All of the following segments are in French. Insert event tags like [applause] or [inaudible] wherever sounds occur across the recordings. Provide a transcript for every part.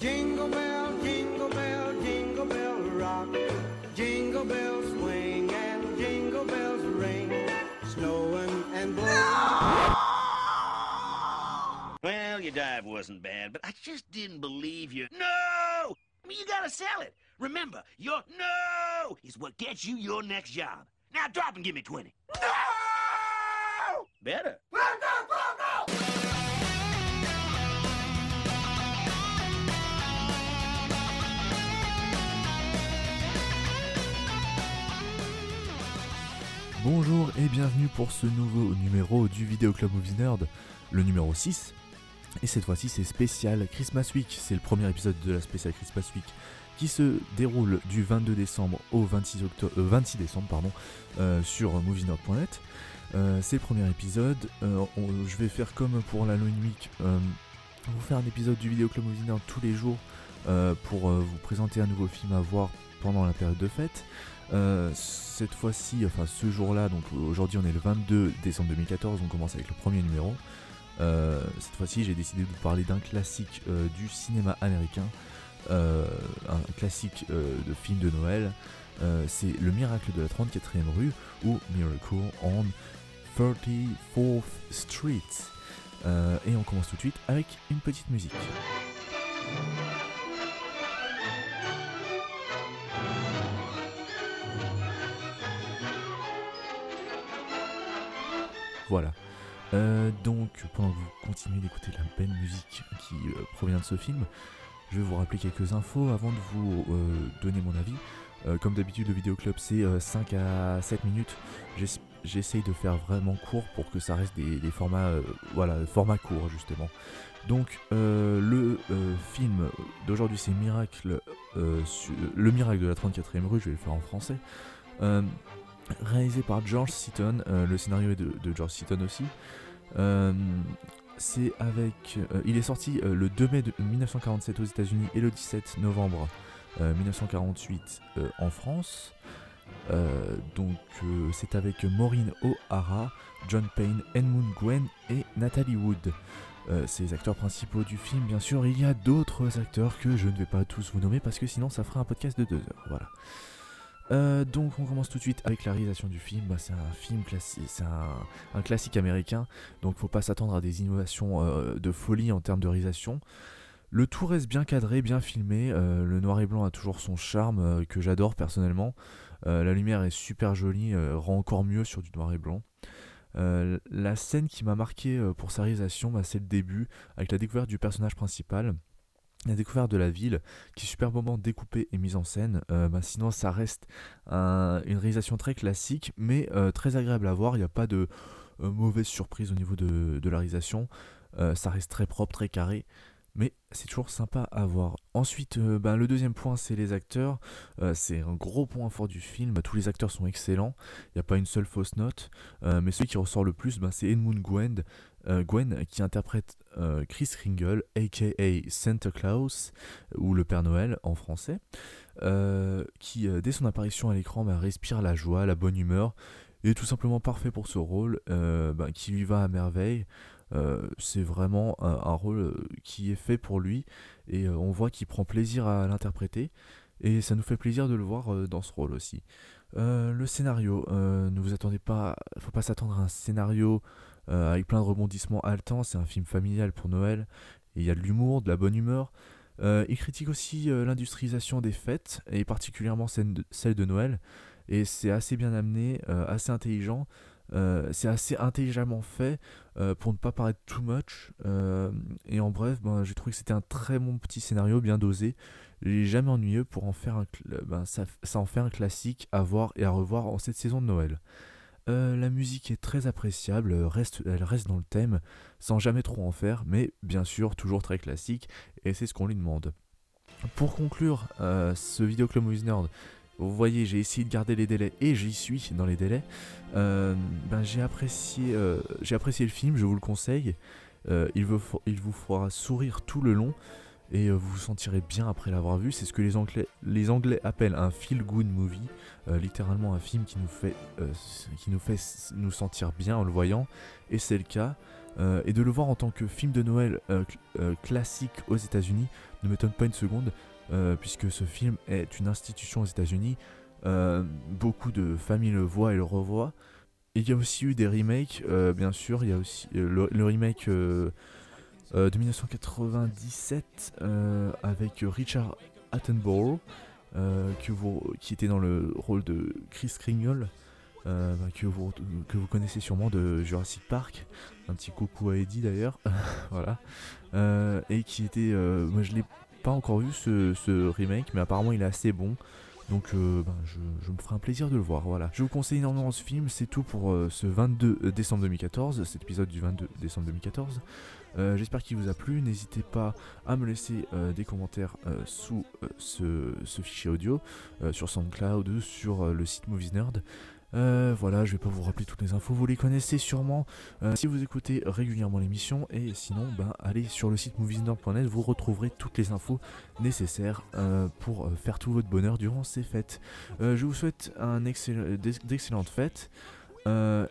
Jingle bell, jingle bell, jingle bell rock. Jingle bells swing and jingle bells ring. Snowing and blowing. Well, your dive wasn't bad, but I just didn't believe you. No! I mean, you gotta sell it. Remember, your no is what gets you your next job. Now drop and give me 20. No! Better. Bonjour et bienvenue pour ce nouveau numéro du Vidéo Club Movie Nerd, le numéro 6. Et cette fois-ci c'est spécial Christmas Week, c'est le premier épisode de la spéciale Christmas Week qui se déroule du 22 décembre au 26, octobre, euh, 26 décembre euh, sur movienerd.net. Euh, c'est le premier épisode, Euh, je vais faire comme pour l'Halloween Week, euh, vous faire un épisode du Vidéo Club Movie Nerd tous les jours pour vous présenter un nouveau film à voir pendant la période de fête. Euh, cette fois-ci, enfin ce jour-là, donc aujourd'hui on est le 22 décembre 2014, on commence avec le premier numéro. Euh, cette fois-ci, j'ai décidé de vous parler d'un classique euh, du cinéma américain, un classique de film de Noël. C'est Le miracle de la 34e rue ou Miracle on 34th Street. Et on commence tout de suite avec une petite musique. Voilà. Euh, donc, pendant que vous continuez d'écouter la belle musique qui euh, provient de ce film, je vais vous rappeler quelques infos avant de vous euh, donner mon avis. Comme d'habitude, le vidéoclub c'est euh, 5 à 7 minutes. J'ess- J'essaye de faire vraiment court pour que ça reste des, formats, voilà, format court justement. Donc, le film d'aujourd'hui c'est Miracle, le miracle de la 34e rue, je vais le faire en français. Réalisé par George Seaton, euh, le scénario est de, George Seaton aussi. Euh, avec. euh, il est sorti le 2 mai de 1947 aux États-Unis et le 17 novembre euh, 1948 euh, en France. Donc c'est avec Maureen O'Hara, John Payne, Edmund Gwen et Natalie Wood. Euh, c'est les acteurs principaux du film, bien sûr. Il y a d'autres acteurs que je ne vais pas tous vous nommer parce que sinon ça ferait un podcast de deux heures. Voilà. Euh, donc on commence tout de suite avec la réalisation du film. Bah, c'est un film classique, c'est un, classique américain, donc faut pas s'attendre à des innovations euh, de folie en termes de réalisation. Le tout reste bien cadré, bien filmé. euh, le noir et blanc a toujours son charme que j'adore personnellement. La lumière est super jolie, rend encore mieux sur du noir et blanc. La scène qui m'a marqué pour sa réalisation, bah, c'est le début, avec la découverte du personnage principal, la découverte de la ville, qui est superbement découpée et mise en scène. Euh, bah, sinon, ça reste un- une réalisation très classique, mais euh, très agréable à voir. Il n'y a pas de euh, mauvaise surprise au niveau de, la réalisation. Ça reste très propre, très carré. Mais c'est toujours sympa à voir. Ensuite, euh, bah, le deuxième point, c'est les acteurs. Euh, c'est un gros point fort du film. Tous les acteurs sont excellents. Il n'y a pas une seule fausse note. Euh, mais celui qui ressort le plus, bah, c'est Edmund Gwen, Gwen qui interprète Chris Kringle, aka Santa Claus, ou le Père Noël en français, qui, dès son apparition à l'écran, bah, respire la joie, la bonne humeur, et tout simplement parfait pour ce rôle, bah, qui lui va à merveille. Euh, c'est vraiment un, rôle euh, qui est fait pour lui, et euh, on voit qu'il prend plaisir à l'interpréter, et ça nous fait plaisir de le voir dans ce rôle aussi. Le scénario, ne vous attendez pas, faut pas s'attendre à un scénario avec plein de rebondissements haletants. C'est un film familial pour Noël. Il y a de l'humour, de la bonne humeur. Il critique aussi l'industrialisation des fêtes, et particulièrement celle de, Noël. Et c'est assez bien amené, assez intelligent. Euh, c'est assez intelligemment fait euh, pour ne pas paraître too much. Euh, et en bref, ben, j'ai trouvé que c'était un très bon petit scénario, bien dosé. Est jamais ennuyeux pour en faire un, ben, ça, en fait un classique à voir et à revoir en cette saison de Noël. La musique est très appréciable, reste, elle reste dans le thème, sans jamais trop en faire, mais bien sûr toujours très classique, et c'est ce qu'on lui demande. Pour conclure ce vidéo Club Movies Nerd, vous voyez, j'ai essayé de garder les délais et j'y suis dans les délais. Euh, ben, j'ai apprécié, euh, j'ai apprécié le film, je vous le conseille. Euh, il, vous, fera sourire tout le long et vous vous sentirez bien après l'avoir vu. C'est ce que les Anglais, appellent un feel good movie, littéralement un film qui nous fait, nous sentir bien en le voyant. Et c'est le cas. Euh, et de le voir en tant que film de Noël euh, euh, classique aux États-Unis ne m'étonne pas une seconde, puisque ce film est une institution aux États-Unis. Beaucoup de familles le voient et le revoient. Il y a aussi eu des remakes, bien sûr. Il y a aussi le, remake de 1997 euh, avec Richard Attenborough, qui était dans le rôle de Chris Kringle, euh, bah, que, vous, connaissez sûrement de Jurassic Park. Un petit coucou à Eddie d'ailleurs. [laughs] voilà. Euh, et qui était. euh, moi je l'ai pas encore vu ce, remake, mais apparemment il est assez bon. Donc ben, je, me ferai un plaisir de le voir, voilà. Je vous conseille énormément ce film, c'est tout pour ce 22 décembre 2014, cet épisode du 22 décembre 2014. Euh, J'espère qu'il vous a plu, n'hésitez pas à me laisser des commentaires sous ce, fichier audio, sur SoundCloud ou sur le site Movies Nerd. Euh, voilà, je vais pas vous rappeler toutes les infos, vous les connaissez sûrement euh, si vous écoutez régulièrement l'émission et sinon ben, allez sur le site moviesnerd.net, vous retrouverez toutes les infos nécessaires euh, pour faire tout votre bonheur durant ces fêtes. Je vous souhaite d'excellentes fêtes.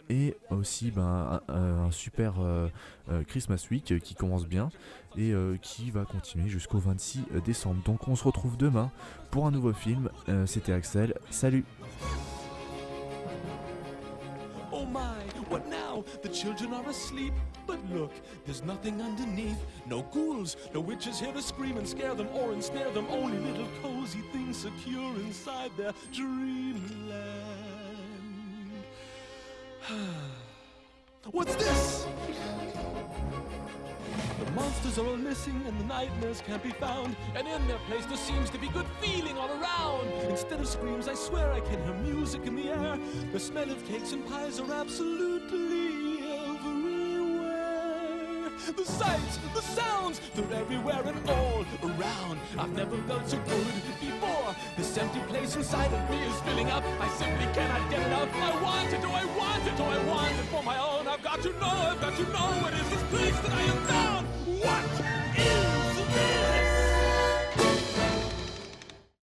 et aussi ben, un, super Christmas Week qui commence bien et qui va continuer jusqu'au 26 décembre. Donc on se retrouve demain pour un nouveau film. C'était Axel, salut my, what now? The children are asleep. But look, there's nothing underneath. No ghouls, no witches here to scream and scare them or ensnare them. Only little cozy things secure inside their dreamland. [sighs] What's this? Monsters are all missing and the nightmares can't be found. And in their place there seems to be good feeling all around. Instead of screams, I swear I can hear music in the air. The smell of cakes and pies are absolutely everywhere. The sights, the sounds, they're everywhere and all around. I've never felt so good before. This empty place inside of me is filling up. I simply cannot get enough. I want it, oh I want it, oh I want it for my own. I've got to know, I've got to know what is this place that I am found. What?